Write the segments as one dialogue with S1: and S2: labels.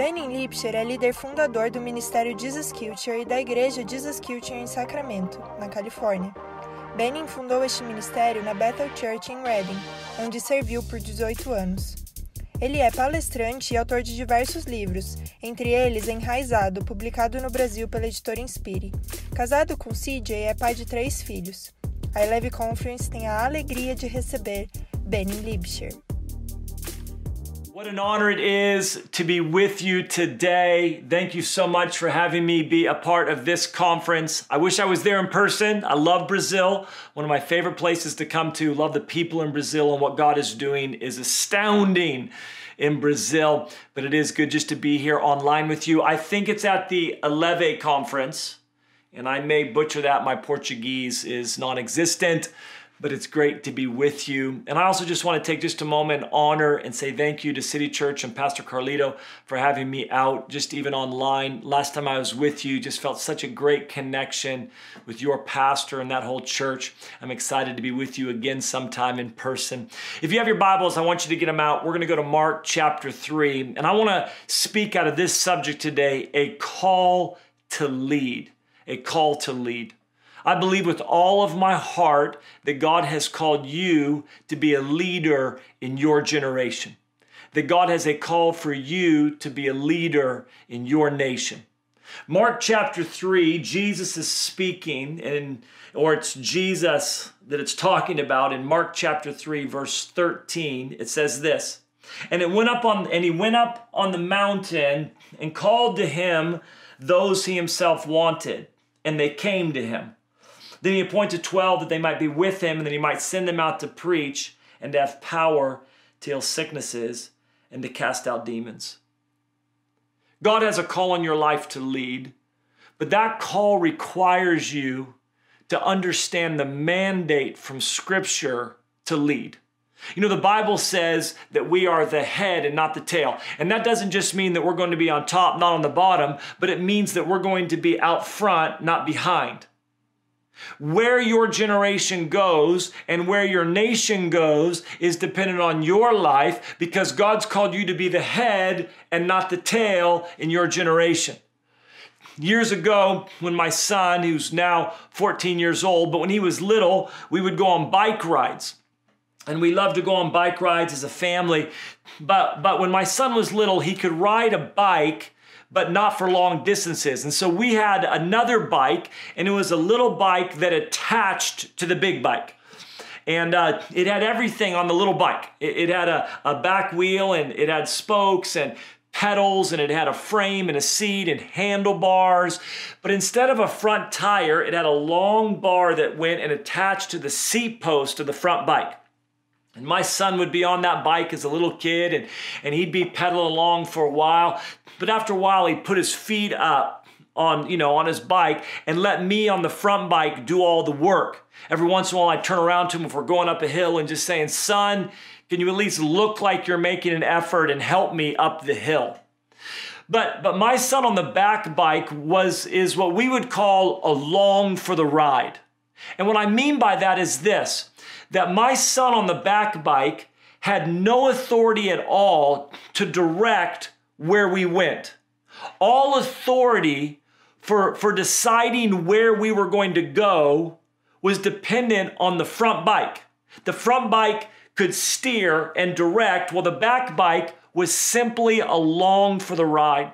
S1: Benny Lipscher é líder fundador do Ministério Jesus Culture e da Igreja Jesus Culture em Sacramento, na Califórnia. Benning fundou este ministério na Bethel Church em Reading, onde serviu por 18 anos. Ele é palestrante e autor de diversos livros, entre eles Enraizado, publicado no Brasil pela editora Inspire. Casado com CJ, é pai de três filhos. A Eleve Conference tem a alegria de receber Benny Libscher.
S2: What an honor it is to be with you today. Thank you so much for having me be a part of this conference. I wish I was there in person. I love Brazil, one of my favorite places to come to. Love the people in Brazil and what God is doing is astounding in Brazil. But it is good just to be here online with you. I think it's at the Eleve conference, and I may butcher that. My Portuguese is non existent but it's great to be with you. And I also just want to take just a moment, honor, and say thank you to City Church and Pastor Carlito for having me out, just even online. Last time I was with you, just felt such a great connection with your pastor and that whole church. I'm excited to be with you again sometime in person. If you have your Bibles, I want you to get them out. We're going to go to Mark chapter 3, and I want to speak out of this subject today a call to lead. A call to lead. I believe with all of my heart that God has called you to be a leader in your generation. That God has a call for you to be a leader in your nation. Mark chapter 3, Jesus is speaking, and or it's Jesus that it's talking about in Mark chapter 3, verse 13. It says this. And it went up on and he went up on the mountain and called to him those he himself wanted, and they came to him. Then he appointed 12 that they might be with him and that he might send them out to preach and to have power to heal sicknesses and to cast out demons. God has a call on your life to lead, but that call requires you to understand the mandate from Scripture to lead. You know, the Bible says that we are the head and not the tail. And that doesn't just mean that we're going to be on top, not on the bottom, but it means that we're going to be out front, not behind. Where your generation goes and where your nation goes is dependent on your life because God's called you to be the head and not the tail in your generation. Years ago, when my son, who's now 14 years old, but when he was little, we would go on bike rides. And we loved to go on bike rides as a family. But, but when my son was little, he could ride a bike but not for long distances. And so we had another bike, and it was a little bike that attached to the big bike. And uh, it had everything on the little bike. It, it had a, a back wheel, and it had spokes and pedals, and it had a frame and a seat and handlebars. But instead of a front tire, it had a long bar that went and attached to the seat post of the front bike. And my son would be on that bike as a little kid and, and he'd be pedaling along for a while. But after a while, he'd put his feet up on, you know, on his bike and let me on the front bike do all the work. Every once in a while, I'd turn around to him if we're going up a hill and just saying, son, can you at least look like you're making an effort and help me up the hill? But, but my son on the back bike was, is what we would call a long for the ride. And what I mean by that is this that my son on the back bike had no authority at all to direct where we went. All authority for, for deciding where we were going to go was dependent on the front bike. The front bike could steer and direct, while the back bike was simply along for the ride.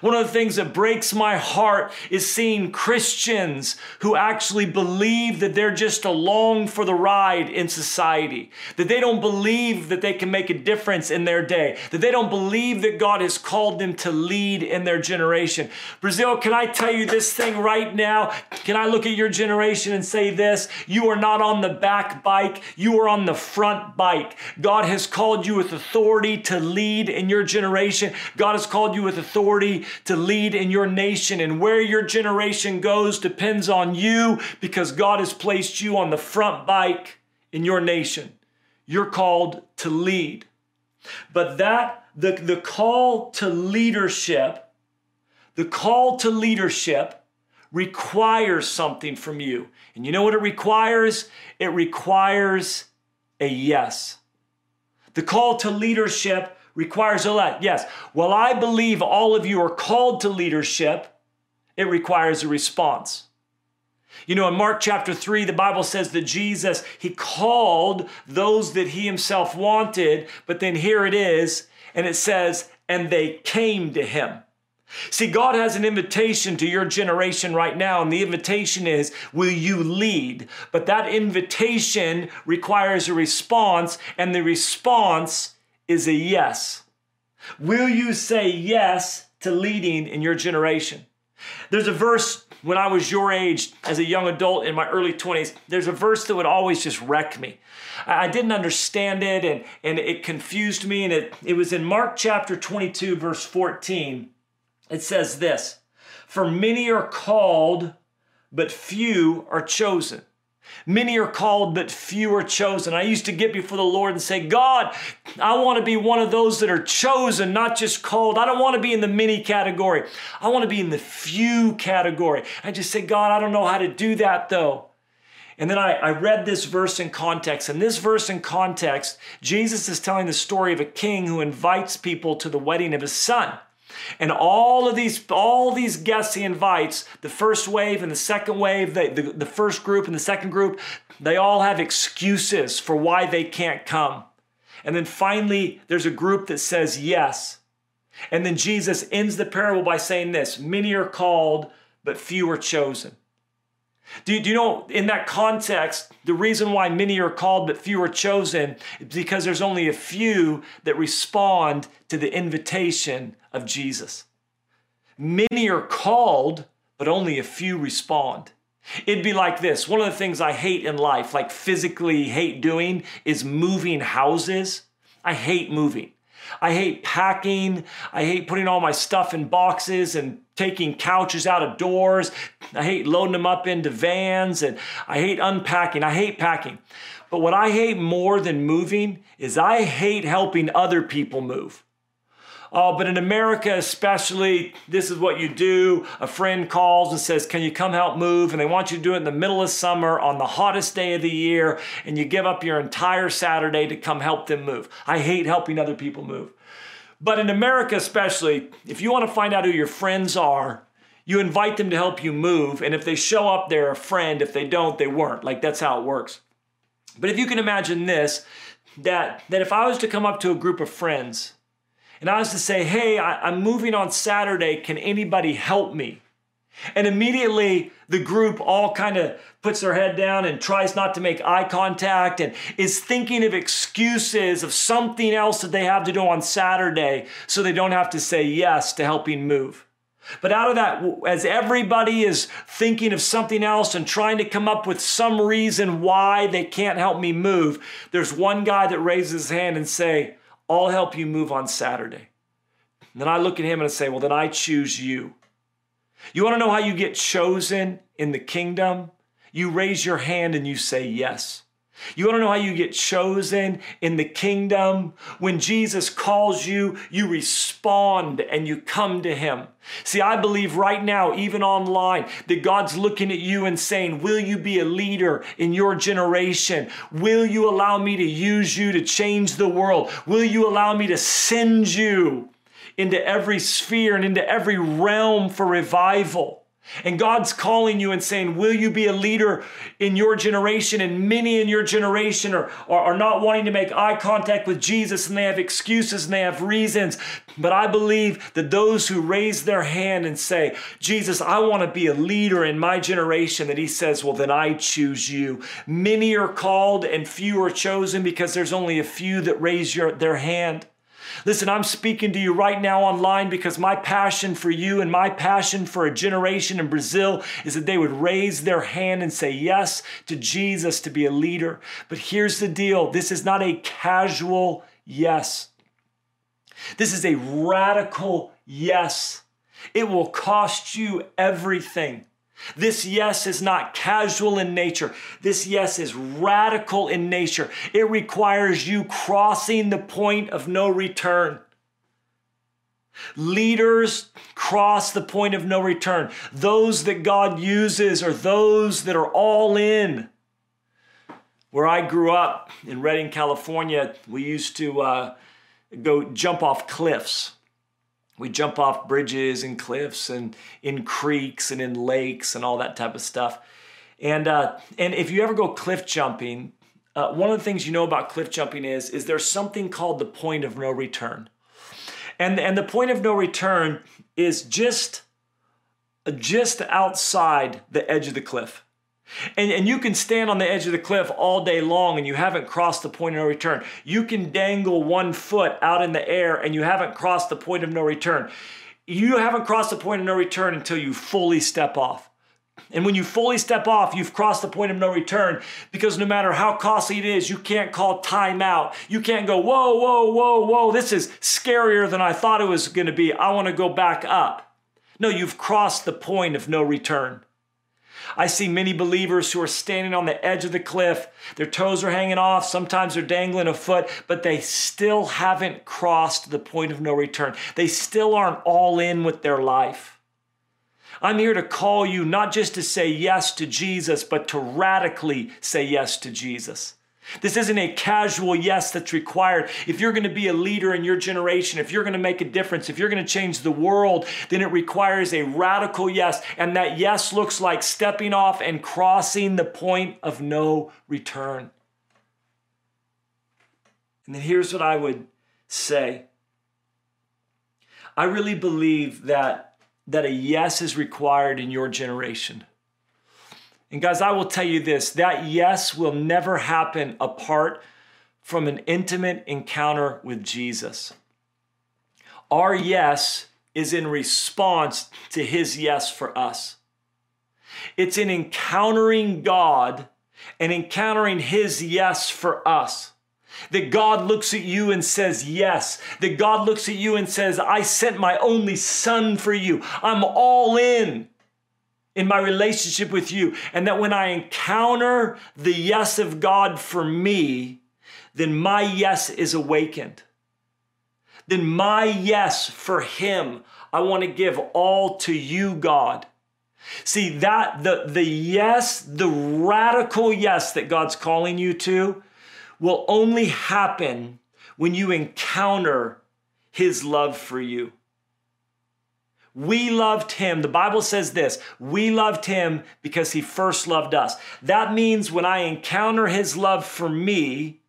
S2: One of the things that breaks my heart is seeing Christians who actually believe that they're just along for the ride in society, that they don't believe that they can make a difference in their day, that they don't believe that God has called them to lead in their generation. Brazil, can I tell you this thing right now? Can I look at your generation and say this? You are not on the back bike, you are on the front bike. God has called you with authority to lead in your generation, God has called you with authority authority to lead in your nation. And where your generation goes depends on you because God has placed you on the front bike in your nation. You're called to lead. But that, the, the call to leadership, the call to leadership requires something from you. And you know what it requires? It requires a yes. The call to leadership requires a lot. Yes. Well, I believe all of you are called to leadership. It requires a response. You know, in Mark chapter 3, the Bible says that Jesus, he called those that he himself wanted, but then here it is, and it says, and they came to him. See, God has an invitation to your generation right now, and the invitation is, Will you lead? But that invitation requires a response, and the response is a yes. Will you say yes to leading in your generation? There's a verse when I was your age as a young adult in my early 20s, there's a verse that would always just wreck me. I didn't understand it and, and it confused me. And it, it was in Mark chapter 22, verse 14. It says this For many are called, but few are chosen. Many are called, but few are chosen. I used to get before the Lord and say, God, I want to be one of those that are chosen, not just called. I don't want to be in the many category. I want to be in the few category. I just say, God, I don't know how to do that though. And then I, I read this verse in context. And this verse in context, Jesus is telling the story of a king who invites people to the wedding of his son. And all of these, all these guests he invites, the first wave and the second wave, the, the, the first group and the second group, they all have excuses for why they can't come. And then finally, there's a group that says yes. And then Jesus ends the parable by saying this Many are called, but few are chosen. Do, do you know, in that context, the reason why many are called but few are chosen is because there's only a few that respond to the invitation of Jesus. Many are called, but only a few respond. It'd be like this one of the things I hate in life, like physically hate doing, is moving houses. I hate moving. I hate packing. I hate putting all my stuff in boxes and taking couches out of doors. I hate loading them up into vans and I hate unpacking. I hate packing. But what I hate more than moving is I hate helping other people move. Oh, but in America, especially, this is what you do. A friend calls and says, Can you come help move? And they want you to do it in the middle of summer on the hottest day of the year, and you give up your entire Saturday to come help them move. I hate helping other people move. But in America, especially, if you want to find out who your friends are, you invite them to help you move. And if they show up, they're a friend. If they don't, they weren't. Like that's how it works. But if you can imagine this, that, that if I was to come up to a group of friends and I was to say, hey, I, am moving on Saturday, can anybody help me? And immediately the group all kind of puts their head down and tries not to make eye contact and is thinking of excuses of something else that they have to do on Saturday so they don't have to say yes to helping move. But out of that, as everybody is thinking of something else and trying to come up with some reason why they can't help me move, there's one guy that raises his hand and say, I'll help you move on Saturday. And then I look at him and I say, Well, then I choose you. You want to know how you get chosen in the kingdom? You raise your hand and you say yes. You want to know how you get chosen in the kingdom? When Jesus calls you, you respond and you come to Him. See, I believe right now, even online, that God's looking at you and saying, Will you be a leader in your generation? Will you allow me to use you to change the world? Will you allow me to send you into every sphere and into every realm for revival? And God's calling you and saying, Will you be a leader in your generation? And many in your generation are, are, are, not wanting to make eye contact with Jesus and they have excuses and they have reasons. But I believe that those who raise their hand and say, Jesus, I want to be a leader in my generation, that He says, Well, then I choose you. Many are called and few are chosen because there's only a few that raise your, their hand. Listen, I'm speaking to you right now online because my passion for you and my passion for a generation in Brazil is that they would raise their hand and say yes to Jesus to be a leader. But here's the deal this is not a casual yes, this is a radical yes. It will cost you everything. This yes is not casual in nature. This yes is radical in nature. It requires you crossing the point of no return. Leaders cross the point of no return. Those that God uses are those that are all in. Where I grew up in Redding, California, we used to uh, go jump off cliffs. We jump off bridges and cliffs and in creeks and in lakes and all that type of stuff. And uh, and if you ever go cliff jumping, uh, one of the things you know about cliff jumping is is there's something called the point of no return, and and the point of no return is just just outside the edge of the cliff. And, and you can stand on the edge of the cliff all day long and you haven't crossed the point of no return. You can dangle one foot out in the air and you haven't crossed the point of no return. You haven't crossed the point of no return until you fully step off. And when you fully step off, you've crossed the point of no return because no matter how costly it is, you can't call time out. You can't go, whoa, whoa, whoa, whoa, this is scarier than I thought it was going to be. I want to go back up. No, you've crossed the point of no return. I see many believers who are standing on the edge of the cliff. Their toes are hanging off. Sometimes they're dangling a foot, but they still haven't crossed the point of no return. They still aren't all in with their life. I'm here to call you not just to say yes to Jesus, but to radically say yes to Jesus. This isn't a casual yes that's required. If you're going to be a leader in your generation, if you're going to make a difference, if you're going to change the world, then it requires a radical yes. And that yes looks like stepping off and crossing the point of no return. And then here's what I would say I really believe that, that a yes is required in your generation. And guys, I will tell you this that yes will never happen apart from an intimate encounter with Jesus. Our yes is in response to his yes for us. It's in encountering God and encountering his yes for us. That God looks at you and says, Yes. That God looks at you and says, I sent my only son for you. I'm all in in my relationship with you. And that when I encounter the yes of God for me, then my yes is awakened. Then my yes for Him, I want to give all to you, God. See that the, the yes, the radical yes that God's calling you to will only happen when you encounter His love for you. We loved him. The Bible says this we loved him because he first loved us. That means when I encounter his love for me,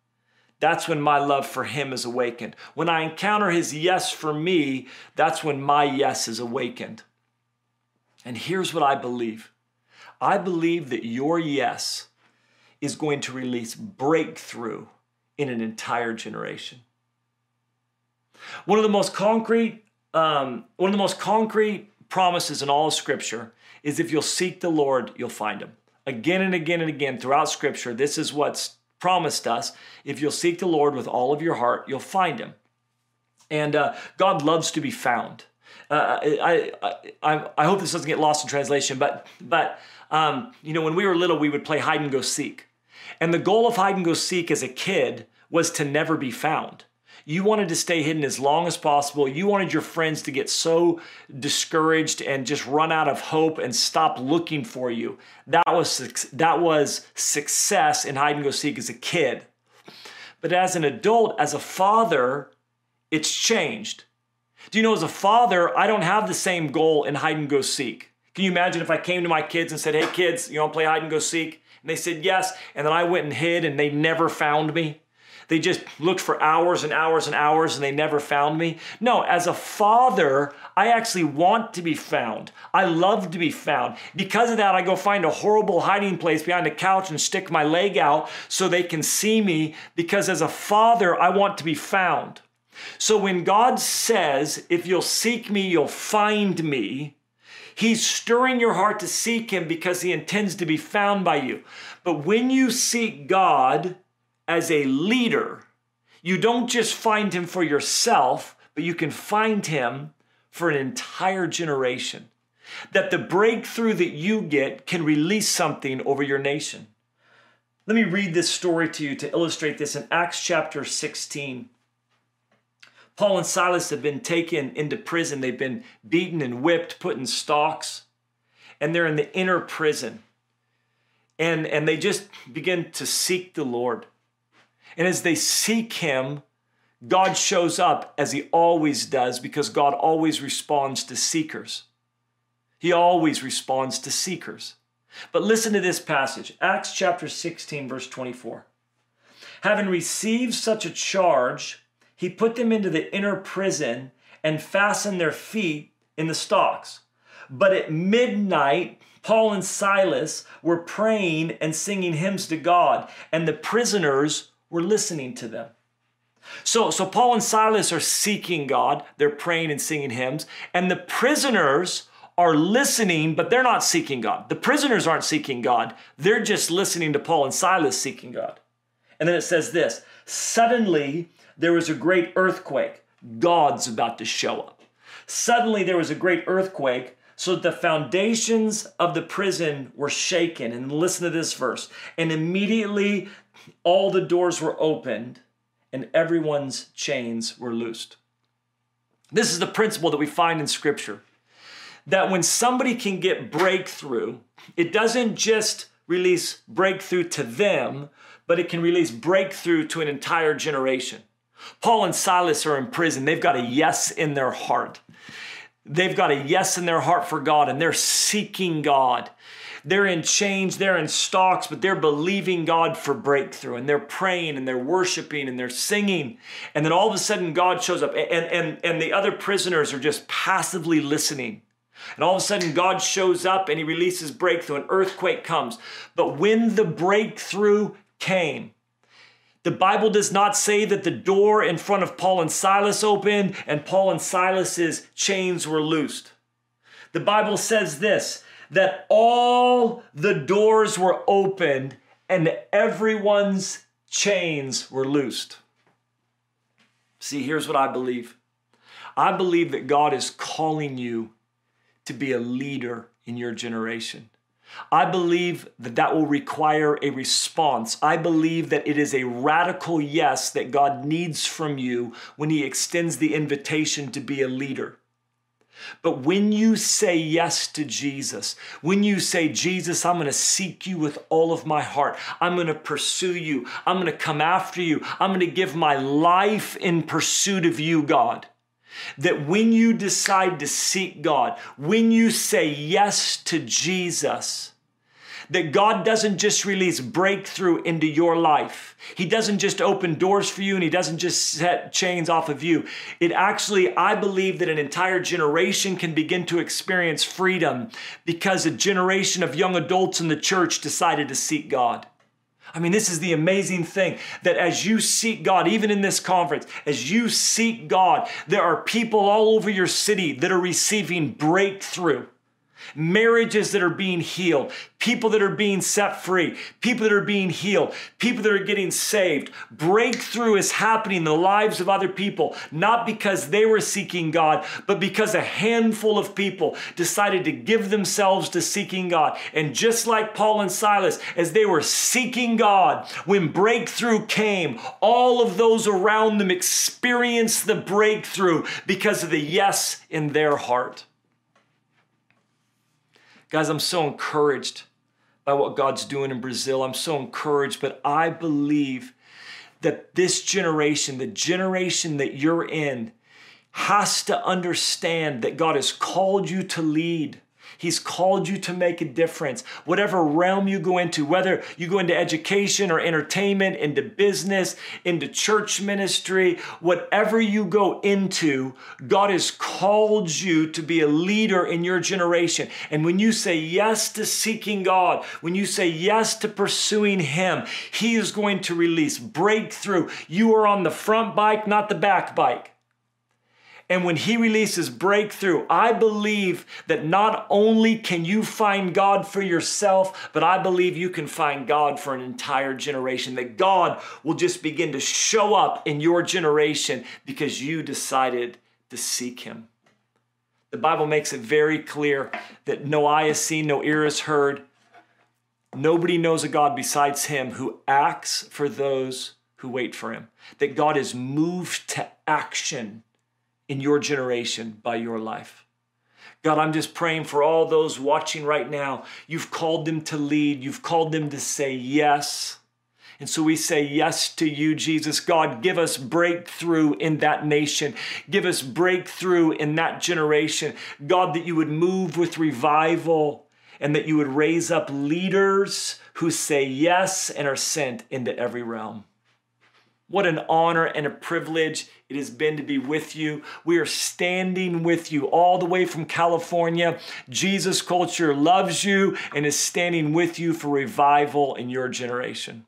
S2: that's when my love for him is awakened. When I encounter his yes for me, that's when my yes is awakened. And here's what I believe I believe that your yes is going to release breakthrough in an entire generation. One of the most concrete um, one of the most concrete promises in all of Scripture is if you'll seek the Lord, you'll find him. Again and again and again throughout Scripture, this is what's promised us. If you'll seek the Lord with all of your heart, you'll find him. And uh, God loves to be found. Uh, I, I, I hope this doesn't get lost in translation, but, but um, you know, when we were little, we would play hide and go seek. And the goal of hide and go seek as a kid was to never be found. You wanted to stay hidden as long as possible. You wanted your friends to get so discouraged and just run out of hope and stop looking for you. That was that was success in hide and go seek as a kid. But as an adult, as a father, it's changed. Do you know, as a father, I don't have the same goal in hide and go seek. Can you imagine if I came to my kids and said, Hey, kids, you want to play hide and go seek? And they said yes, and then I went and hid and they never found me? They just looked for hours and hours and hours and they never found me. No, as a father, I actually want to be found. I love to be found. Because of that, I go find a horrible hiding place behind a couch and stick my leg out so they can see me. Because as a father, I want to be found. So when God says, if you'll seek me, you'll find me, He's stirring your heart to seek Him because He intends to be found by you. But when you seek God, as a leader, you don't just find him for yourself, but you can find him for an entire generation. That the breakthrough that you get can release something over your nation. Let me read this story to you to illustrate this in Acts chapter 16. Paul and Silas have been taken into prison. They've been beaten and whipped, put in stocks, and they're in the inner prison. And, and they just begin to seek the Lord. And as they seek him, God shows up as he always does because God always responds to seekers. He always responds to seekers. But listen to this passage Acts chapter 16, verse 24. Having received such a charge, he put them into the inner prison and fastened their feet in the stocks. But at midnight, Paul and Silas were praying and singing hymns to God, and the prisoners were listening to them. So, so Paul and Silas are seeking God, they're praying and singing hymns, and the prisoners are listening, but they're not seeking God. The prisoners aren't seeking God, they're just listening to Paul and Silas seeking God. And then it says this suddenly there was a great earthquake. God's about to show up. Suddenly there was a great earthquake so the foundations of the prison were shaken. And listen to this verse. And immediately all the doors were opened and everyone's chains were loosed. This is the principle that we find in Scripture that when somebody can get breakthrough, it doesn't just release breakthrough to them, but it can release breakthrough to an entire generation. Paul and Silas are in prison. They've got a yes in their heart. They've got a yes in their heart for God and they're seeking God. They're in chains, they're in stocks, but they're believing God for breakthrough and they're praying and they're worshiping and they're singing. And then all of a sudden God shows up and, and, and the other prisoners are just passively listening. And all of a sudden God shows up and he releases breakthrough, an earthquake comes. But when the breakthrough came, the Bible does not say that the door in front of Paul and Silas opened and Paul and Silas's chains were loosed. The Bible says this that all the doors were opened and everyone's chains were loosed. See, here's what I believe I believe that God is calling you to be a leader in your generation. I believe that that will require a response. I believe that it is a radical yes that God needs from you when He extends the invitation to be a leader. But when you say yes to Jesus, when you say, Jesus, I'm going to seek you with all of my heart, I'm going to pursue you, I'm going to come after you, I'm going to give my life in pursuit of you, God that when you decide to seek God, when you say yes to Jesus, that God doesn't just release breakthrough into your life. He doesn't just open doors for you and He doesn't just set chains off of you. It actually, I believe that an entire generation can begin to experience freedom because a generation of young adults in the church decided to seek God. I mean, this is the amazing thing that as you seek God, even in this conference, as you seek God, there are people all over your city that are receiving breakthrough marriages that are being healed, people that are being set free, people that are being healed, people that are getting saved. Breakthrough is happening in the lives of other people, not because they were seeking God, but because a handful of people decided to give themselves to seeking God. And just like Paul and Silas, as they were seeking God, when breakthrough came, all of those around them experienced the breakthrough because of the yes in their heart. Guys, I'm so encouraged by what God's doing in Brazil. I'm so encouraged, but I believe that this generation, the generation that you're in, has to understand that God has called you to lead. He's called you to make a difference. Whatever realm you go into, whether you go into education or entertainment, into business, into church ministry, whatever you go into, God has called you to be a leader in your generation. And when you say yes to seeking God, when you say yes to pursuing Him, He is going to release breakthrough. You are on the front bike, not the back bike. And when he releases breakthrough, I believe that not only can you find God for yourself, but I believe you can find God for an entire generation. That God will just begin to show up in your generation because you decided to seek him. The Bible makes it very clear that no eye has seen, no ear has heard. Nobody knows a God besides him who acts for those who wait for him. That God is moved to action in your generation by your life. God, I'm just praying for all those watching right now. You've called them to lead, you've called them to say yes. And so we say yes to you, Jesus. God, give us breakthrough in that nation. Give us breakthrough in that generation. God, that you would move with revival and that you would raise up leaders who say yes and are sent into every realm. What an honor and a privilege it has been to be with you. We are standing with you all the way from California. Jesus Culture loves you and is standing with you for revival in your generation.